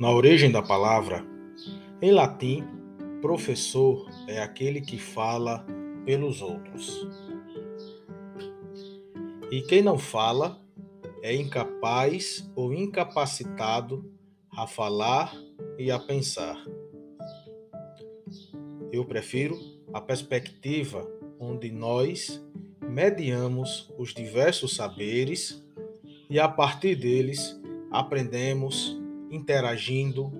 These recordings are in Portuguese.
Na origem da palavra, em latim, professor é aquele que fala pelos outros. E quem não fala é incapaz ou incapacitado a falar e a pensar. Eu prefiro a perspectiva onde nós mediamos os diversos saberes e a partir deles aprendemos, interagindo,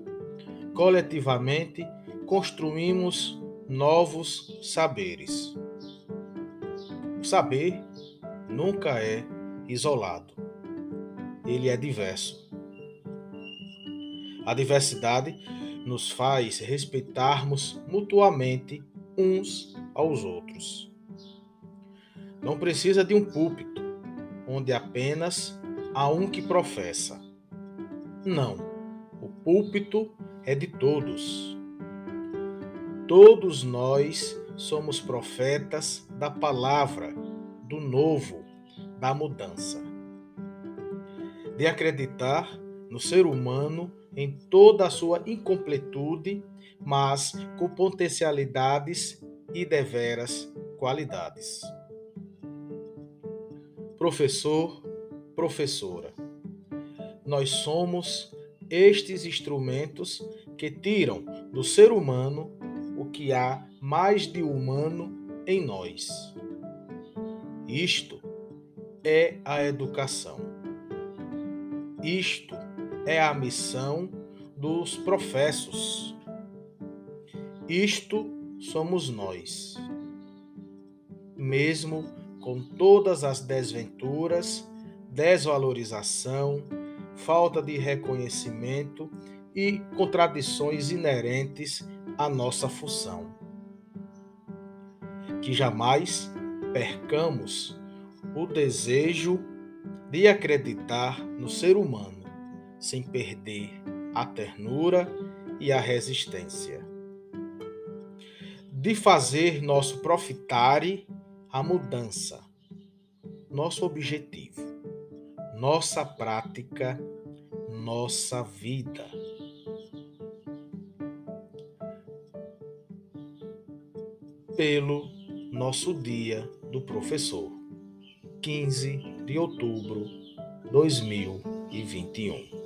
coletivamente construímos novos saberes. O saber nunca é isolado, ele é diverso. A diversidade nos faz respeitarmos mutuamente uns aos outros. Não precisa de um púlpito onde apenas há um que professa. Não, púlpito é de todos. Todos nós somos profetas da palavra, do novo, da mudança. De acreditar no ser humano em toda a sua incompletude, mas com potencialidades e deveras qualidades professor, professora. Nós somos estes instrumentos que tiram do ser humano o que há mais de humano em nós. Isto é a educação. Isto é a missão dos professos. Isto somos nós. Mesmo com todas as desventuras, desvalorização, falta de reconhecimento e contradições inerentes à nossa função. Que jamais percamos o desejo de acreditar no ser humano, sem perder a ternura e a resistência. De fazer nosso profitare a mudança, nosso objetivo, nossa prática, nossa vida. Pelo nosso Dia do Professor, 15 de outubro de 2021.